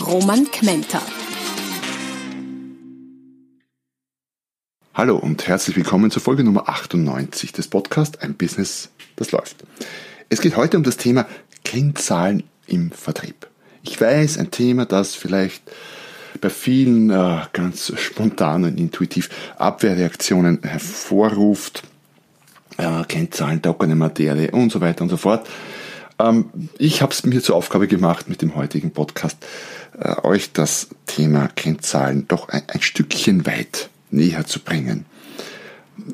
Roman Kmenter. Hallo und herzlich willkommen zur Folge Nummer 98 des Podcasts Ein Business, das läuft. Es geht heute um das Thema Kennzahlen im Vertrieb. Ich weiß, ein Thema, das vielleicht bei vielen äh, ganz spontan und intuitiv Abwehrreaktionen hervorruft. Äh, Kennzahlen, trockene Materie und so weiter und so fort. Ähm, ich habe es mir zur Aufgabe gemacht, mit dem heutigen Podcast äh, euch das Thema Kennzahlen doch ein, ein Stückchen weit näher zu bringen.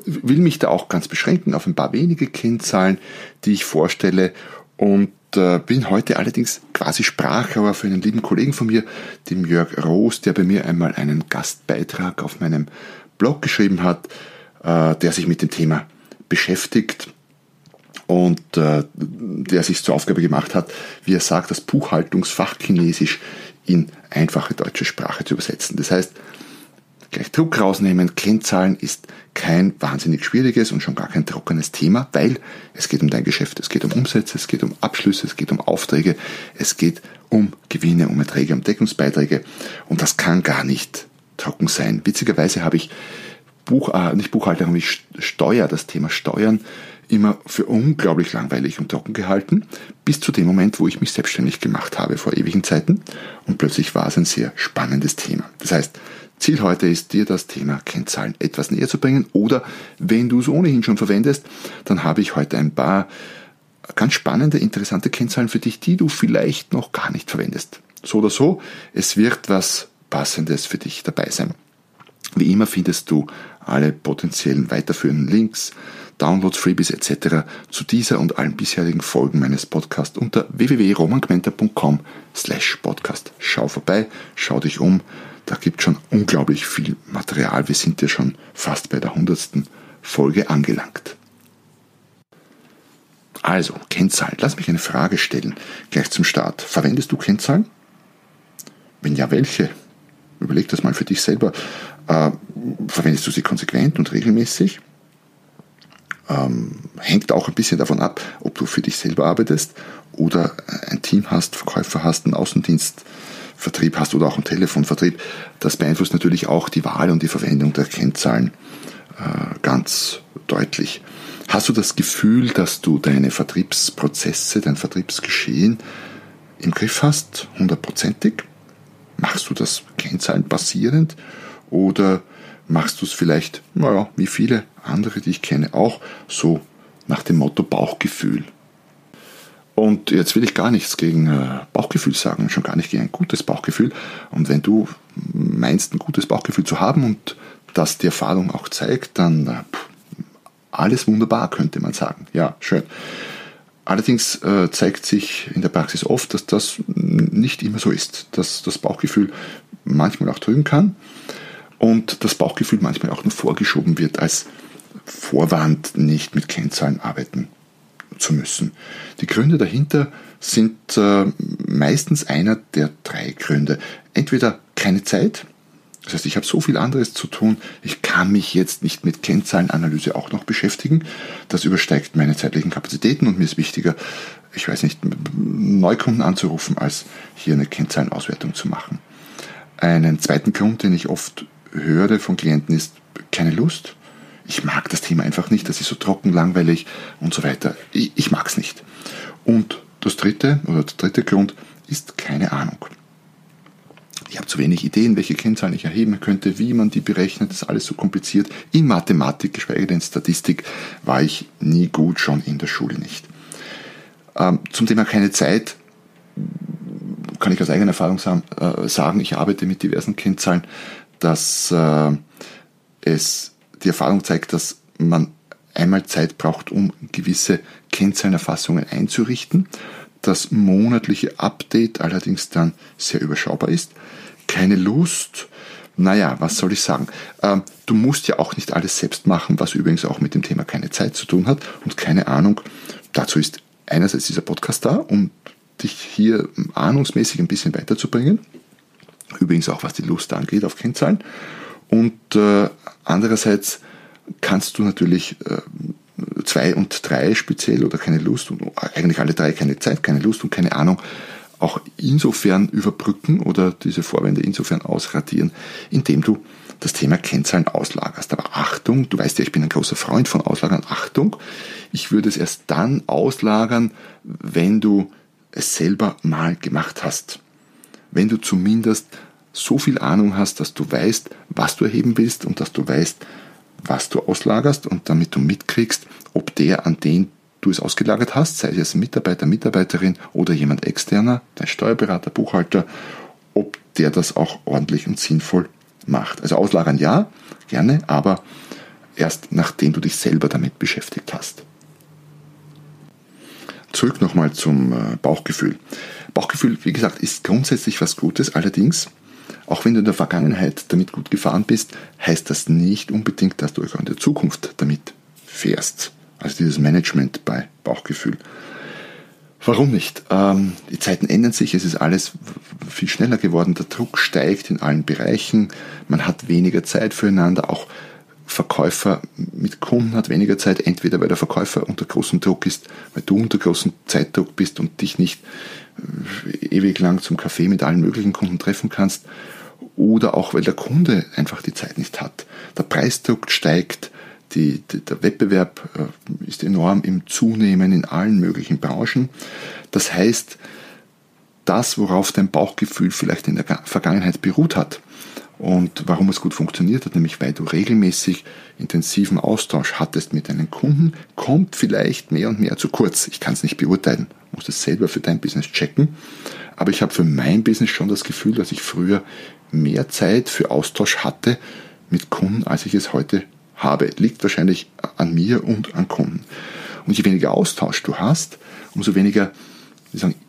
Will mich da auch ganz beschränken auf ein paar wenige Kennzahlen, die ich vorstelle und äh, bin heute allerdings quasi Sprachrohr für einen lieben Kollegen von mir, dem Jörg Roos, der bei mir einmal einen Gastbeitrag auf meinem Blog geschrieben hat, äh, der sich mit dem Thema beschäftigt und äh, der sich zur Aufgabe gemacht hat, wie er sagt, das Buchhaltungsfach Chinesisch in einfache deutsche Sprache zu übersetzen. Das heißt, gleich Druck rausnehmen, Kennzahlen ist kein wahnsinnig schwieriges und schon gar kein trockenes Thema, weil es geht um dein Geschäft, es geht um Umsätze, es geht um Abschlüsse, es geht um Aufträge, es geht um Gewinne, um Erträge, um Deckungsbeiträge und das kann gar nicht trocken sein. Witzigerweise habe ich Buch, äh, nicht Buchhalter, habe ich Steuer, das Thema Steuern immer für unglaublich langweilig und trocken gehalten, bis zu dem Moment, wo ich mich selbstständig gemacht habe vor ewigen Zeiten und plötzlich war es ein sehr spannendes Thema. Das heißt, Ziel heute ist, dir das Thema Kennzahlen etwas näher zu bringen oder wenn du es ohnehin schon verwendest, dann habe ich heute ein paar ganz spannende, interessante Kennzahlen für dich, die du vielleicht noch gar nicht verwendest. So oder so, es wird was Passendes für dich dabei sein. Wie immer findest du alle potenziellen weiterführenden Links, Downloads, Freebies etc. zu dieser und allen bisherigen Folgen meines Podcasts unter www.romangmenta.com slash podcast. Schau vorbei, schau dich um, da gibt schon unglaublich viel Material. Wir sind ja schon fast bei der hundertsten Folge angelangt. Also, Kennzahlen. Lass mich eine Frage stellen, gleich zum Start. Verwendest du Kennzahlen? Wenn ja, welche? Überleg das mal für dich selber. Äh, verwendest du sie konsequent und regelmäßig? Ähm, hängt auch ein bisschen davon ab, ob du für dich selber arbeitest oder ein Team hast, Verkäufer hast, einen Außendienstvertrieb hast oder auch einen Telefonvertrieb. Das beeinflusst natürlich auch die Wahl und die Verwendung der Kennzahlen äh, ganz deutlich. Hast du das Gefühl, dass du deine Vertriebsprozesse, dein Vertriebsgeschehen im Griff hast, hundertprozentig? Machst du das kennzahlenbasierend oder machst du es vielleicht, naja, wie viele andere, die ich kenne, auch so nach dem Motto Bauchgefühl. Und jetzt will ich gar nichts gegen äh, Bauchgefühl sagen, schon gar nicht gegen ein gutes Bauchgefühl. Und wenn du meinst, ein gutes Bauchgefühl zu haben und das die Erfahrung auch zeigt, dann äh, alles wunderbar, könnte man sagen. Ja, schön. Allerdings äh, zeigt sich in der Praxis oft, dass das nicht immer so ist, dass das Bauchgefühl manchmal auch trügen kann und das Bauchgefühl manchmal auch nur vorgeschoben wird als Vorwand, nicht mit Kennzahlen arbeiten zu müssen. Die Gründe dahinter sind äh, meistens einer der drei Gründe. Entweder keine Zeit, das heißt, ich habe so viel anderes zu tun, ich kann mich jetzt nicht mit Kennzahlenanalyse auch noch beschäftigen. Das übersteigt meine zeitlichen Kapazitäten und mir ist wichtiger, ich weiß nicht, Neukunden anzurufen, als hier eine Kennzahlenauswertung zu machen. Einen zweiten Grund, den ich oft höre von Klienten, ist keine Lust. Ich mag das Thema einfach nicht, das ist so trocken, langweilig und so weiter. Ich, ich mag es nicht. Und das dritte oder der dritte Grund ist keine Ahnung. Ich habe zu wenig Ideen, welche Kennzahlen ich erheben könnte, wie man die berechnet, das ist alles so kompliziert. In Mathematik, geschweige denn Statistik, war ich nie gut, schon in der Schule nicht. Ähm, zum Thema keine Zeit kann ich aus eigener Erfahrung äh, sagen, ich arbeite mit diversen Kennzahlen dass äh, es die Erfahrung zeigt, dass man einmal Zeit braucht, um gewisse Kennzahlenerfassungen einzurichten. das monatliche Update allerdings dann sehr überschaubar ist. Keine Lust. Naja, was soll ich sagen? Ähm, du musst ja auch nicht alles selbst machen, was übrigens auch mit dem Thema keine Zeit zu tun hat und keine Ahnung. Dazu ist einerseits dieser Podcast da, um dich hier ahnungsmäßig ein bisschen weiterzubringen. Übrigens auch was die Lust angeht auf Kennzahlen. Und äh, andererseits kannst du natürlich äh, zwei und drei speziell oder keine Lust und eigentlich alle drei keine Zeit, keine Lust und keine Ahnung auch insofern überbrücken oder diese Vorwände insofern ausradieren, indem du das Thema Kennzahlen auslagerst. Aber Achtung, du weißt ja, ich bin ein großer Freund von Auslagern. Achtung, ich würde es erst dann auslagern, wenn du es selber mal gemacht hast. Wenn du zumindest so viel Ahnung hast, dass du weißt, was du erheben willst und dass du weißt, was du auslagerst und damit du mitkriegst, ob der, an den du es ausgelagert hast, sei es Mitarbeiter, Mitarbeiterin oder jemand externer, dein Steuerberater, Buchhalter, ob der das auch ordentlich und sinnvoll macht. Also auslagern ja, gerne, aber erst nachdem du dich selber damit beschäftigt hast. Zurück nochmal zum äh, Bauchgefühl. Bauchgefühl, wie gesagt, ist grundsätzlich was Gutes, allerdings auch wenn du in der Vergangenheit damit gut gefahren bist, heißt das nicht unbedingt, dass du auch in der Zukunft damit fährst. Also dieses Management bei Bauchgefühl. Warum nicht? Ähm, die Zeiten ändern sich, es ist alles viel schneller geworden, der Druck steigt in allen Bereichen, man hat weniger Zeit füreinander, auch Verkäufer mit Kunden hat weniger Zeit, entweder weil der Verkäufer unter großem Druck ist, weil du unter großem Zeitdruck bist und dich nicht äh, ewig lang zum Kaffee mit allen möglichen Kunden treffen kannst, oder auch weil der Kunde einfach die Zeit nicht hat. Der Preisdruck steigt, die, die, der Wettbewerb äh, ist enorm im Zunehmen in allen möglichen Branchen. Das heißt, das, worauf dein Bauchgefühl vielleicht in der Vergangenheit beruht hat und warum es gut funktioniert hat, nämlich weil du regelmäßig intensiven Austausch hattest mit deinen Kunden, kommt vielleicht mehr und mehr zu kurz. Ich kann es nicht beurteilen, musst es selber für dein Business checken. Aber ich habe für mein Business schon das Gefühl, dass ich früher mehr Zeit für Austausch hatte mit Kunden, als ich es heute habe. Liegt wahrscheinlich an mir und an Kunden. Und je weniger Austausch du hast, umso weniger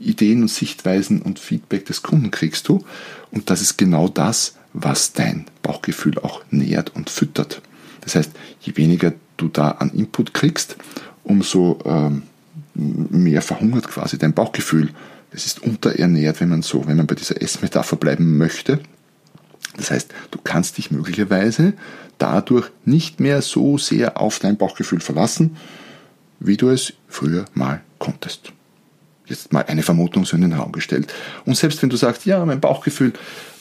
Ideen und Sichtweisen und Feedback des Kunden kriegst du. Und das ist genau das, was dein Bauchgefühl auch nährt und füttert. Das heißt, je weniger du da an Input kriegst, umso ähm, mehr verhungert quasi dein Bauchgefühl. Es ist unterernährt, wenn man so, wenn man bei dieser Essmetapher bleiben möchte. Das heißt, du kannst dich möglicherweise dadurch nicht mehr so sehr auf dein Bauchgefühl verlassen, wie du es früher mal konntest. Jetzt mal eine Vermutung so in den Raum gestellt. Und selbst wenn du sagst, ja, mein Bauchgefühl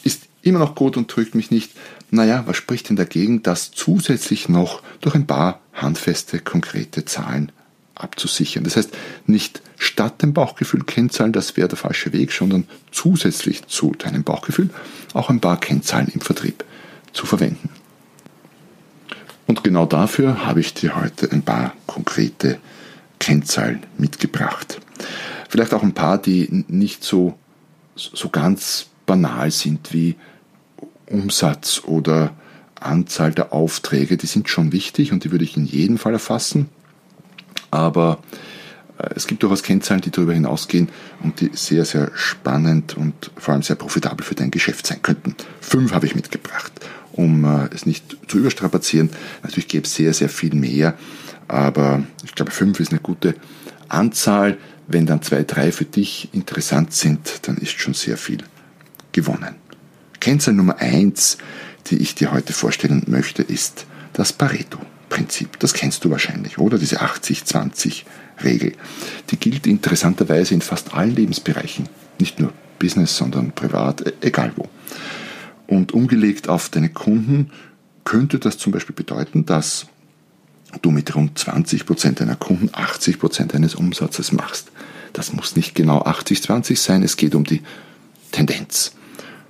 ist immer noch gut und drückt mich nicht, naja, was spricht denn dagegen, das zusätzlich noch durch ein paar handfeste, konkrete Zahlen abzusichern. Das heißt, nicht statt dem Bauchgefühl Kennzahlen, das wäre der falsche Weg, sondern zusätzlich zu deinem Bauchgefühl auch ein paar Kennzahlen im Vertrieb zu verwenden. Und genau dafür habe ich dir heute ein paar konkrete Kennzahlen mitgebracht. Vielleicht auch ein paar, die nicht so, so ganz banal sind wie Umsatz oder Anzahl der Aufträge. Die sind schon wichtig und die würde ich in jedem Fall erfassen aber äh, es gibt durchaus Kennzahlen, die darüber hinausgehen und die sehr, sehr spannend und vor allem sehr profitabel für dein Geschäft sein könnten. Fünf habe ich mitgebracht, um äh, es nicht zu überstrapazieren. Natürlich gäbe es sehr, sehr viel mehr, aber ich glaube, fünf ist eine gute Anzahl. Wenn dann zwei, drei für dich interessant sind, dann ist schon sehr viel gewonnen. Kennzahl Nummer eins, die ich dir heute vorstellen möchte, ist das Pareto. Prinzip. Das kennst du wahrscheinlich, oder? Diese 80-20-Regel. Die gilt interessanterweise in fast allen Lebensbereichen. Nicht nur Business, sondern privat, e-, egal wo. Und umgelegt auf deine Kunden könnte das zum Beispiel bedeuten, dass du mit rund 20% deiner Kunden 80% deines Umsatzes machst. Das muss nicht genau 80-20 sein, es geht um die Tendenz.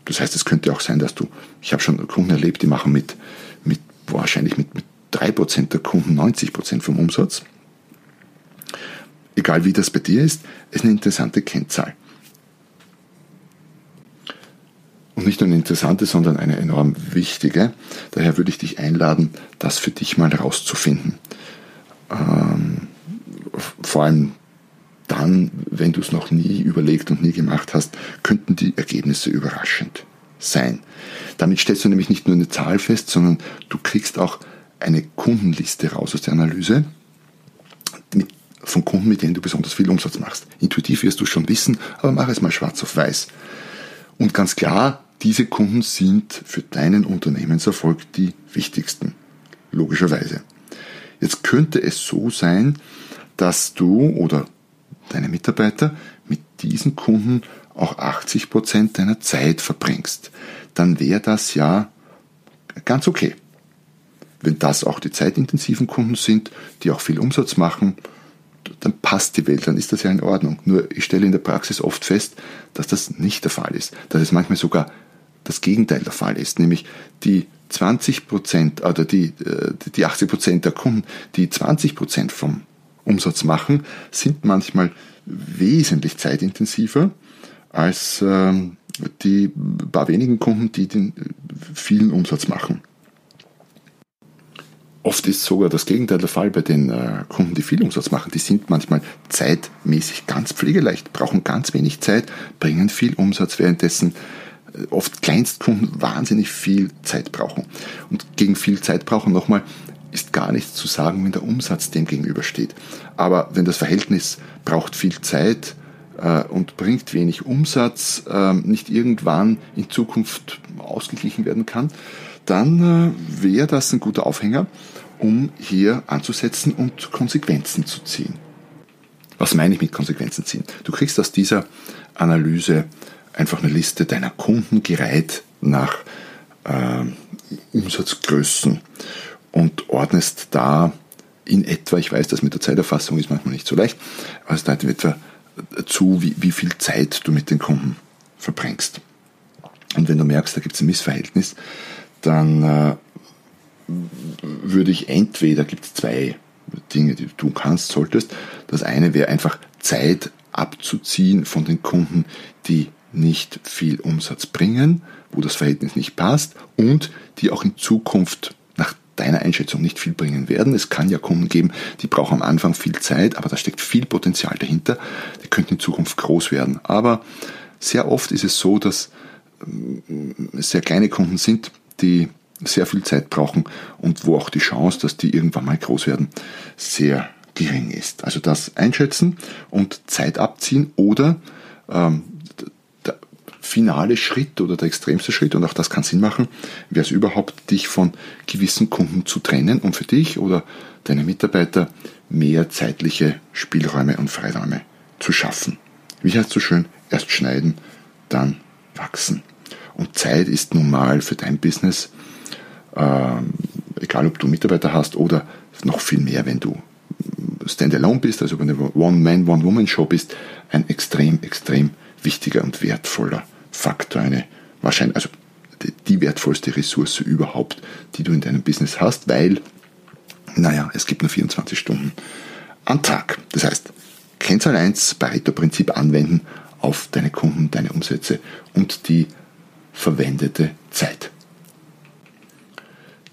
Das heißt, es könnte auch sein, dass du, ich habe schon Kunden erlebt, die machen mit, mit wahrscheinlich mit, mit 3% der Kunden 90% vom Umsatz. Egal wie das bei dir ist, ist eine interessante Kennzahl. Und nicht nur eine interessante, sondern eine enorm wichtige. Daher würde ich dich einladen, das für dich mal herauszufinden. Ähm, vor allem dann, wenn du es noch nie überlegt und nie gemacht hast, könnten die Ergebnisse überraschend sein. Damit stellst du nämlich nicht nur eine Zahl fest, sondern du kriegst auch eine Kundenliste raus aus der Analyse mit, von Kunden, mit denen du besonders viel Umsatz machst. Intuitiv wirst du schon wissen, aber mach es mal schwarz auf weiß. Und ganz klar, diese Kunden sind für deinen Unternehmenserfolg die wichtigsten. Logischerweise. Jetzt könnte es so sein, dass du oder deine Mitarbeiter mit diesen Kunden auch 80 Prozent deiner Zeit verbringst. Dann wäre das ja ganz okay. Wenn das auch die zeitintensiven Kunden sind, die auch viel Umsatz machen, dann passt die Welt, dann ist das ja in Ordnung. Nur ich stelle in der Praxis oft fest, dass das nicht der Fall ist. Dass es manchmal sogar das Gegenteil der Fall ist, nämlich die 20 Prozent oder die, äh, die 80 Prozent der Kunden, die 20 Prozent vom Umsatz machen, sind manchmal wesentlich zeitintensiver als ähm, die paar wenigen Kunden, die den vielen Umsatz machen. Oft ist sogar das Gegenteil der Fall bei den äh, Kunden, die viel Umsatz machen. Die sind manchmal zeitmäßig ganz pflegeleicht, brauchen ganz wenig Zeit, bringen viel Umsatz, währenddessen äh, oft Kleinstkunden wahnsinnig viel Zeit brauchen. Und gegen viel Zeit brauchen nochmal ist gar nichts zu sagen, wenn der Umsatz dem gegenübersteht. Aber wenn das Verhältnis braucht viel Zeit äh, und bringt wenig Umsatz, äh, nicht irgendwann in Zukunft ausgeglichen werden kann, dann äh, wäre das ein guter Aufhänger, um hier anzusetzen und Konsequenzen zu ziehen. Was meine ich mit Konsequenzen ziehen? Du kriegst aus dieser Analyse einfach eine Liste deiner Kunden gereiht nach äh, Umsatzgrößen und ordnest da in etwa, ich weiß, das mit der Zeiterfassung ist manchmal nicht so leicht, aber es da in etwa zu, wie, wie viel Zeit du mit den Kunden verbringst. Und wenn du merkst, da gibt es ein Missverhältnis, dann äh, würde ich entweder, gibt es zwei Dinge, die du tun kannst, solltest. Das eine wäre einfach Zeit abzuziehen von den Kunden, die nicht viel Umsatz bringen, wo das Verhältnis nicht passt und die auch in Zukunft deiner Einschätzung nicht viel bringen werden. Es kann ja Kunden geben, die brauchen am Anfang viel Zeit, aber da steckt viel Potenzial dahinter. Die könnten in Zukunft groß werden. Aber sehr oft ist es so, dass ähm, sehr kleine Kunden sind, die sehr viel Zeit brauchen und wo auch die Chance, dass die irgendwann mal groß werden, sehr gering ist. Also das einschätzen und Zeit abziehen oder ähm, finale Schritt oder der extremste Schritt, und auch das kann Sinn machen, wäre es überhaupt, dich von gewissen Kunden zu trennen, um für dich oder deine Mitarbeiter mehr zeitliche Spielräume und Freiräume zu schaffen. Wie heißt so schön, erst schneiden, dann wachsen. Und Zeit ist nun mal für dein Business ähm, egal ob du Mitarbeiter hast oder noch viel mehr, wenn du Standalone bist, also wenn du One-Man, One-Woman-Show bist, ein extrem, extrem wichtiger und wertvoller Faktor, eine wahrscheinlich, also die wertvollste Ressource überhaupt, die du in deinem Business hast, weil, naja, es gibt nur 24 Stunden am Tag. Das heißt, Kennzahl 1, Pareto-Prinzip anwenden auf deine Kunden, deine Umsätze und die verwendete Zeit.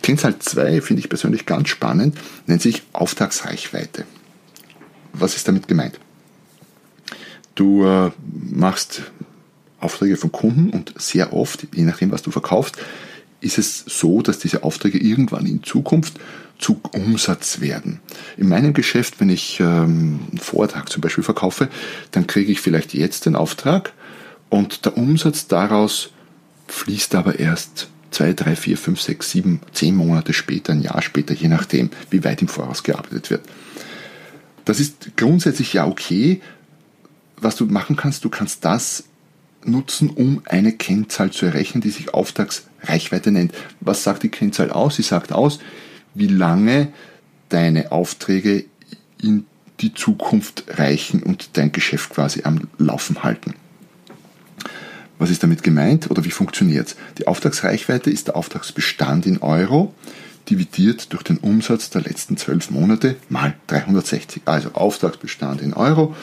Kennzahl 2 finde ich persönlich ganz spannend, nennt sich Auftragsreichweite. Was ist damit gemeint? Du äh, machst Aufträge von Kunden und sehr oft, je nachdem, was du verkaufst, ist es so, dass diese Aufträge irgendwann in Zukunft zu Umsatz werden. In meinem Geschäft, wenn ich ähm, einen Vortrag zum Beispiel verkaufe, dann kriege ich vielleicht jetzt den Auftrag und der Umsatz daraus fließt aber erst zwei, drei, vier, fünf, sechs, sieben, zehn Monate später, ein Jahr später, je nachdem, wie weit im Voraus gearbeitet wird. Das ist grundsätzlich ja okay. Was du machen kannst, du kannst das nutzen, um eine Kennzahl zu errechnen, die sich Auftragsreichweite nennt. Was sagt die Kennzahl aus? Sie sagt aus, wie lange deine Aufträge in die Zukunft reichen und dein Geschäft quasi am Laufen halten. Was ist damit gemeint oder wie funktioniert es? Die Auftragsreichweite ist der Auftragsbestand in Euro dividiert durch den Umsatz der letzten zwölf Monate mal 360. Also Auftragsbestand in Euro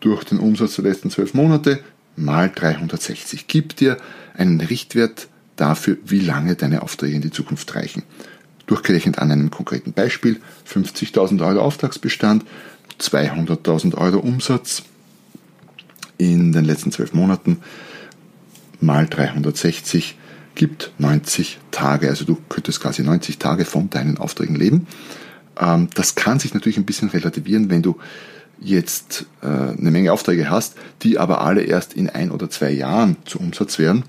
durch den Umsatz der letzten zwölf Monate mal 360 gibt dir einen Richtwert dafür, wie lange deine Aufträge in die Zukunft reichen. Durchgerechnet an einem konkreten Beispiel 50.000 Euro Auftragsbestand 200.000 Euro Umsatz in den letzten zwölf Monaten mal 360 gibt 90 Tage. Also du könntest quasi 90 Tage von deinen Aufträgen leben. Ähm, das kann sich natürlich ein bisschen relativieren, wenn du jetzt äh, eine Menge Aufträge hast, die aber alle erst in ein oder zwei Jahren zu Umsatz werden,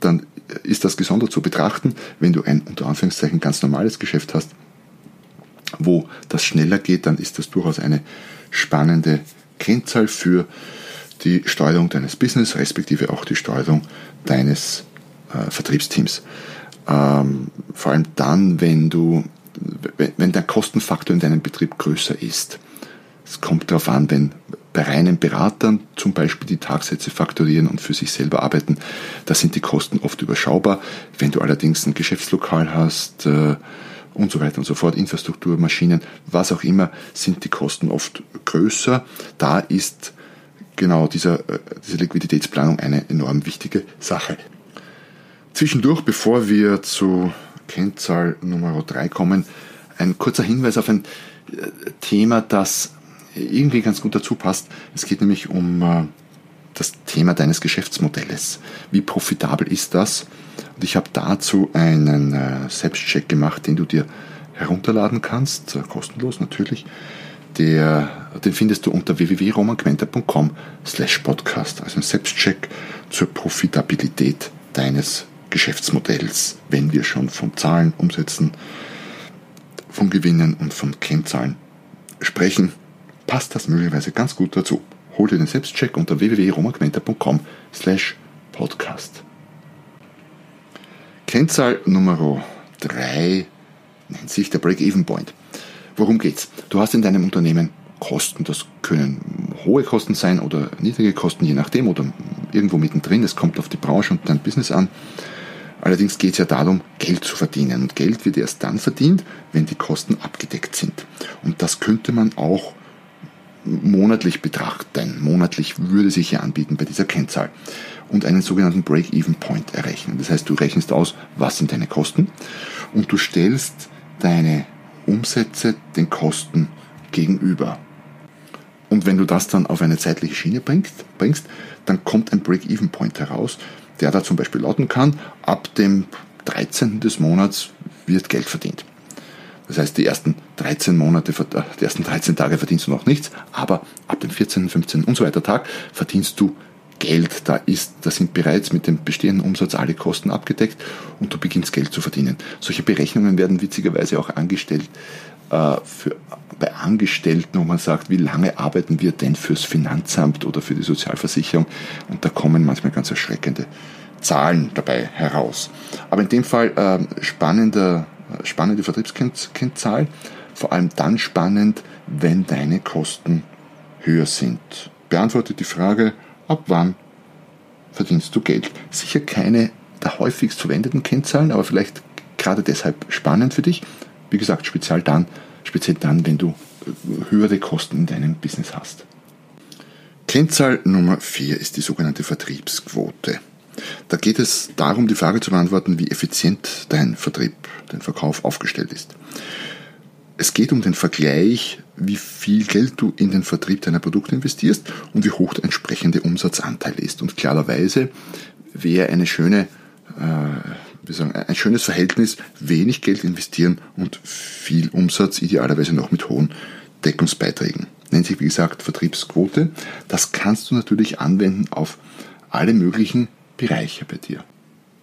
dann ist das gesondert zu betrachten, wenn du ein unter Anführungszeichen ganz normales Geschäft hast, wo das schneller geht, dann ist das durchaus eine spannende Kennzahl für die Steuerung deines Business, respektive auch die Steuerung deines äh, Vertriebsteams. Ähm, vor allem dann, wenn du, wenn der Kostenfaktor in deinem Betrieb größer ist. Es kommt darauf an, wenn bei reinen Beratern zum Beispiel die Tagsätze faktorieren und für sich selber arbeiten, da sind die Kosten oft überschaubar. Wenn du allerdings ein Geschäftslokal hast äh, und so weiter und so fort, Infrastruktur, Maschinen, was auch immer, sind die Kosten oft größer. Da ist genau dieser, äh, diese Liquiditätsplanung eine enorm wichtige Sache. Zwischendurch, bevor wir zu Kennzahl Nummer 3 kommen, ein kurzer Hinweis auf ein äh, Thema, das irgendwie ganz gut dazu passt. Es geht nämlich um äh, das Thema deines Geschäftsmodells. Wie profitabel ist das? Und ich habe dazu einen äh, Selbstcheck gemacht, den du dir herunterladen kannst, kostenlos natürlich. Der, den findest du unter www.romanquenter.com slash podcast, also ein Selbstcheck zur Profitabilität deines Geschäftsmodells, wenn wir schon von Zahlen, Umsätzen, von Gewinnen und von Kennzahlen sprechen, passt das möglicherweise ganz gut dazu. Hol dir den Selbstcheck unter www.romagmenta.com slash podcast. Kennzahl Nummer 3 nennt sich der Break-Even Point. Worum geht's? Du hast in deinem Unternehmen Kosten. Das können hohe Kosten sein oder niedrige Kosten, je nachdem, oder irgendwo mittendrin. Es kommt auf die Branche und dein Business an. Allerdings geht es ja darum, Geld zu verdienen. Und Geld wird erst dann verdient, wenn die Kosten abgedeckt sind. Und das könnte man auch monatlich betrachten. Monatlich würde sich ja anbieten bei dieser Kennzahl. Und einen sogenannten Break-Even-Point errechnen. Das heißt, du rechnest aus, was sind deine Kosten und du stellst deine Umsätze den Kosten gegenüber. Und wenn du das dann auf eine zeitliche Schiene bringst, bringst dann kommt ein Break-Even-Point heraus, der da zum Beispiel lauten kann, ab dem 13. des Monats wird Geld verdient. Das heißt, die ersten 13 Monate, äh, die ersten 13 Tage verdienst du noch nichts, aber ab dem 14., 15. und so weiter Tag verdienst du Geld. Da ist, da sind bereits mit dem bestehenden Umsatz alle Kosten abgedeckt und du beginnst Geld zu verdienen. Solche Berechnungen werden witzigerweise auch angestellt äh, für, bei Angestellten, wo man sagt, wie lange arbeiten wir denn fürs Finanzamt oder für die Sozialversicherung? Und da kommen manchmal ganz erschreckende Zahlen dabei heraus. Aber in dem Fall äh, spannender, spannende Vertriebskennzahl, vor allem dann spannend, wenn deine Kosten höher sind. Beantwortet die Frage, ab wann verdienst du Geld? Sicher keine der häufigst verwendeten Kennzahlen, aber vielleicht gerade deshalb spannend für dich. Wie gesagt, speziell dann, speziell dann, wenn du äh, höhere Kosten in deinem Business hast. Kennzahl Nummer 4 ist die sogenannte Vertriebsquote. Da geht es darum, die Frage zu beantworten, wie effizient dein Vertrieb, dein Verkauf aufgestellt ist. Es geht um den Vergleich, wie viel Geld du in den Vertrieb deiner Produkte investierst und wie hoch der entsprechende Umsatzanteil ist. Und klarerweise wäre eine schöne äh, sagen, ein schönes Verhältnis, wenig Geld investieren und viel Umsatz, idealerweise noch mit hohen Deckungsbeiträgen. Nennt sich, wie gesagt, Vertriebsquote. Das kannst du natürlich anwenden auf alle möglichen Bereiche bei dir.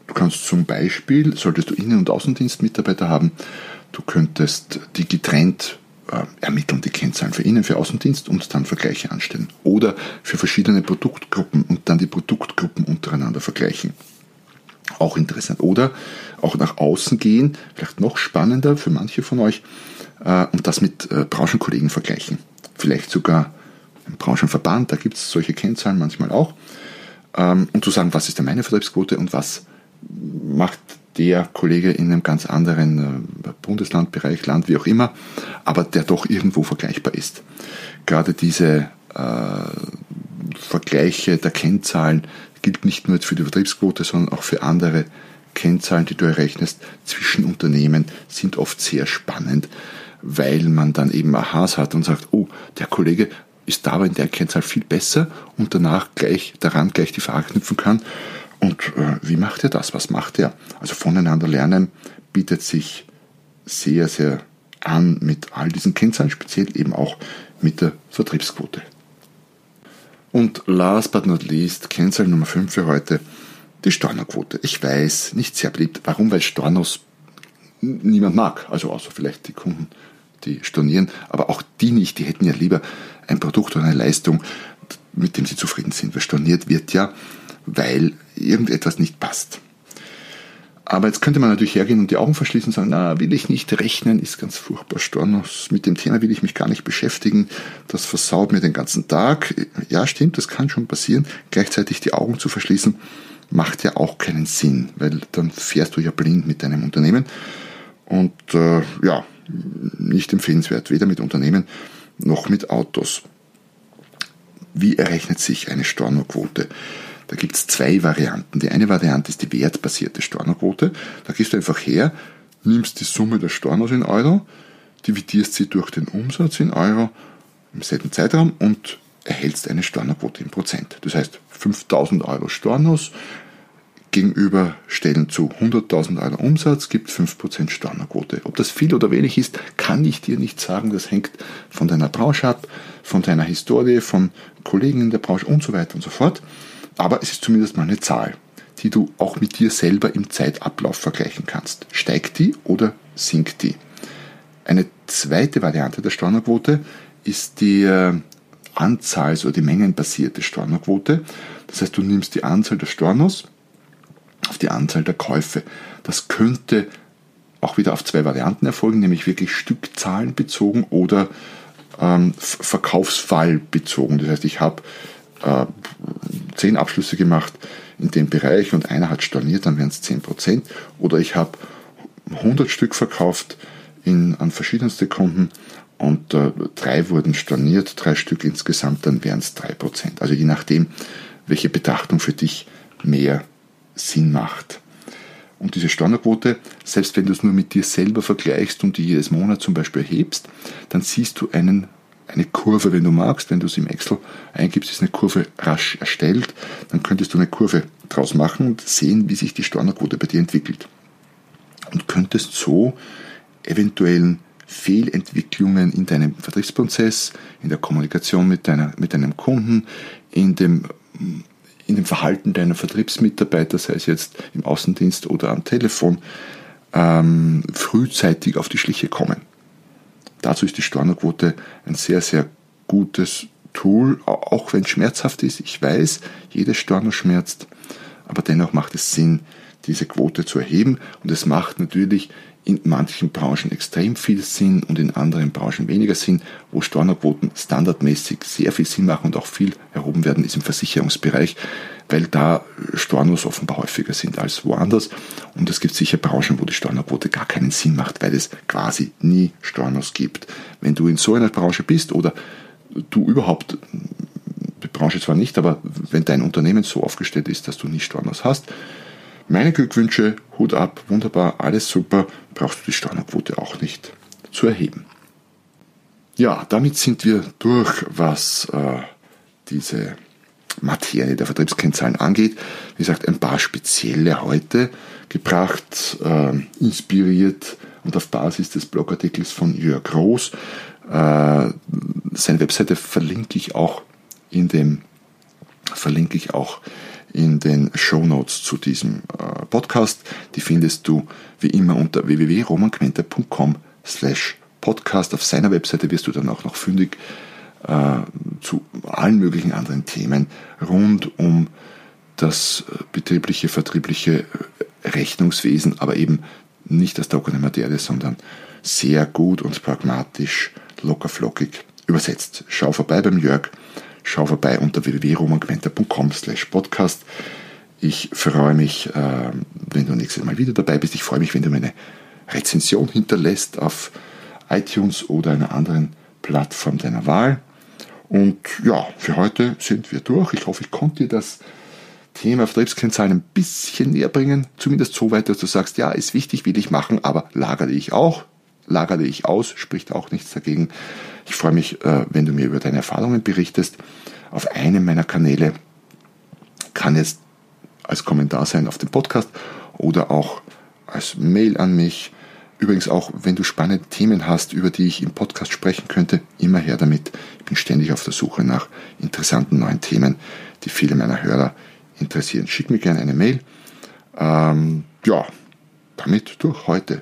Du kannst zum Beispiel, solltest du Innen- und Außendienstmitarbeiter haben, du könntest die getrennt äh, ermitteln, die Kennzahlen für Innen, für Außendienst und dann Vergleiche anstellen. Oder für verschiedene Produktgruppen und dann die Produktgruppen untereinander vergleichen. Auch interessant. Oder auch nach außen gehen, vielleicht noch spannender für manche von euch, äh, und das mit äh, Branchenkollegen vergleichen. Vielleicht sogar im Branchenverband, da gibt es solche Kennzahlen manchmal auch. Ähm, und zu sagen, was ist denn meine Vertriebsquote und was macht der Kollege in einem ganz anderen äh, Bundesland, Bereich, Land, wie auch immer, aber der doch irgendwo vergleichbar ist. Gerade diese äh, Vergleiche der Kennzahlen gilt nicht nur für die Vertriebsquote, sondern auch für andere Kennzahlen, die du errechnest zwischen Unternehmen, sind oft sehr spannend, weil man dann eben Aha's hat und sagt, oh, der Kollege ist da aber in der Kennzahl viel besser und danach gleich daran gleich die Frage knüpfen kann. Und äh, wie macht er das? Was macht er? Also voneinander lernen bietet sich sehr, sehr an mit all diesen Kennzahlen, speziell eben auch mit der Vertriebsquote. Und last but not least, Kennzahl Nummer 5 für heute, die Stornoquote. Ich weiß, nicht sehr beliebt. Warum? Weil Stornos niemand mag. Also außer vielleicht die Kunden, die stornieren. Aber auch die nicht. Die hätten ja lieber ein Produkt oder eine Leistung, mit dem sie zufrieden sind. Weil storniert wird ja, weil irgendetwas nicht passt. Aber jetzt könnte man natürlich hergehen und die Augen verschließen und sagen, na, will ich nicht rechnen, ist ganz furchtbar, Stornos, mit dem Thema will ich mich gar nicht beschäftigen, das versaut mir den ganzen Tag. Ja, stimmt, das kann schon passieren. Gleichzeitig die Augen zu verschließen, macht ja auch keinen Sinn, weil dann fährst du ja blind mit deinem Unternehmen und äh, ja, nicht empfehlenswert, weder mit Unternehmen noch mit Autos. Wie errechnet sich eine Stornoquote? Da gibt es zwei Varianten. Die eine Variante ist die wertbasierte Stornoquote. Da gehst du einfach her, nimmst die Summe der Stornos in Euro, dividierst sie durch den Umsatz in Euro im selben Zeitraum und erhältst eine Stornoquote in Prozent. Das heißt, 5000 Euro Stornos gegenüberstellen zu 100.000 Euro Umsatz gibt 5% Stornoquote. Ob das viel oder wenig ist, kann ich dir nicht sagen. Das hängt von deiner Branche ab, von deiner Historie, von Kollegen in der Branche und so weiter und so fort. Aber es ist zumindest mal eine Zahl, die du auch mit dir selber im Zeitablauf vergleichen kannst. Steigt die oder sinkt die? Eine zweite Variante der Stornoquote ist die äh, Anzahls- oder die mengenbasierte Stornoquote. Das heißt, du nimmst die Anzahl der Stornos auf die Anzahl der Käufe. Das könnte auch wieder auf zwei Varianten erfolgen, nämlich wirklich Stückzahlen bezogen oder ähm, Verkaufsfall bezogen. Das heißt, ich habe äh, zehn Abschlüsse gemacht in dem Bereich und einer hat storniert, dann wären es 10%. Oder ich habe 100 Stück verkauft in, an verschiedenste Kunden und äh, drei wurden storniert, drei Stück insgesamt, dann wären es 3%. Also je nachdem, welche Betrachtung für dich mehr Sinn macht. Und diese Stornoquote, selbst wenn du es nur mit dir selber vergleichst und die jedes Monat zum Beispiel erhebst, dann siehst du einen eine Kurve, wenn du magst. Wenn du es im Excel eingibst, ist eine Kurve rasch erstellt. Dann könntest du eine Kurve draus machen und sehen, wie sich die Stornoquote bei dir entwickelt. Und könntest so eventuellen Fehlentwicklungen in deinem Vertriebsprozess, in der Kommunikation mit, deiner, mit deinem Kunden, in dem, in dem Verhalten deiner Vertriebsmitarbeiter, sei es jetzt im Außendienst oder am Telefon, ähm, frühzeitig auf die Schliche kommen. Dazu ist die Stornoquote ein sehr, sehr gutes Tool, auch wenn es schmerzhaft ist. Ich weiß, jedes Storno schmerzt, aber dennoch macht es Sinn, diese Quote zu erheben. Und es macht natürlich in manchen Branchen extrem viel Sinn und in anderen Branchen weniger Sinn. Wo Stornoquoten standardmäßig sehr viel Sinn machen und auch viel erhoben werden, ist im Versicherungsbereich weil da Stornos offenbar häufiger sind als woanders. Und es gibt sicher Branchen, wo die Stornoquote gar keinen Sinn macht, weil es quasi nie Stornos gibt. Wenn du in so einer Branche bist oder du überhaupt, die Branche zwar nicht, aber wenn dein Unternehmen so aufgestellt ist, dass du nie Stornos hast, meine Glückwünsche, Hut ab, wunderbar, alles super, brauchst du die Stornoquote auch nicht zu erheben. Ja, damit sind wir durch, was äh, diese Materie der Vertriebskennzahlen angeht. Wie gesagt, ein paar spezielle heute gebracht, äh, inspiriert und auf Basis des Blogartikels von Jörg Groß. Äh, seine Webseite verlinke ich auch in dem verlinke ich auch in den Show Notes zu diesem äh, Podcast. Die findest du wie immer unter www.romanquenter.com slash podcast. Auf seiner Webseite wirst du dann auch noch fündig äh, zu allen möglichen anderen Themen rund um das äh, betriebliche, vertriebliche Rechnungswesen, aber eben nicht als trockene Materie, sondern sehr gut und pragmatisch, lockerflockig übersetzt. Schau vorbei beim Jörg, schau vorbei unter www.romangmenta.com slash podcast. Ich freue mich, äh, wenn du nächstes Mal wieder dabei bist. Ich freue mich, wenn du meine Rezension hinterlässt auf iTunes oder einer anderen Plattform deiner Wahl. Und ja, für heute sind wir durch. Ich hoffe, ich konnte dir das Thema Vertriebskennzahlen ein bisschen näher bringen. Zumindest so weit, dass du sagst, ja, ist wichtig, will ich machen, aber lagere ich auch. Lagere ich aus, spricht auch nichts dagegen. Ich freue mich, äh, wenn du mir über deine Erfahrungen berichtest. Auf einem meiner Kanäle kann es als Kommentar sein auf dem Podcast oder auch als Mail an mich. Übrigens auch, wenn du spannende Themen hast, über die ich im Podcast sprechen könnte, immer her damit. Ich bin ständig auf der Suche nach interessanten neuen Themen, die viele meiner Hörer interessieren. Schick mir gerne eine Mail. Ähm, ja, damit durch heute.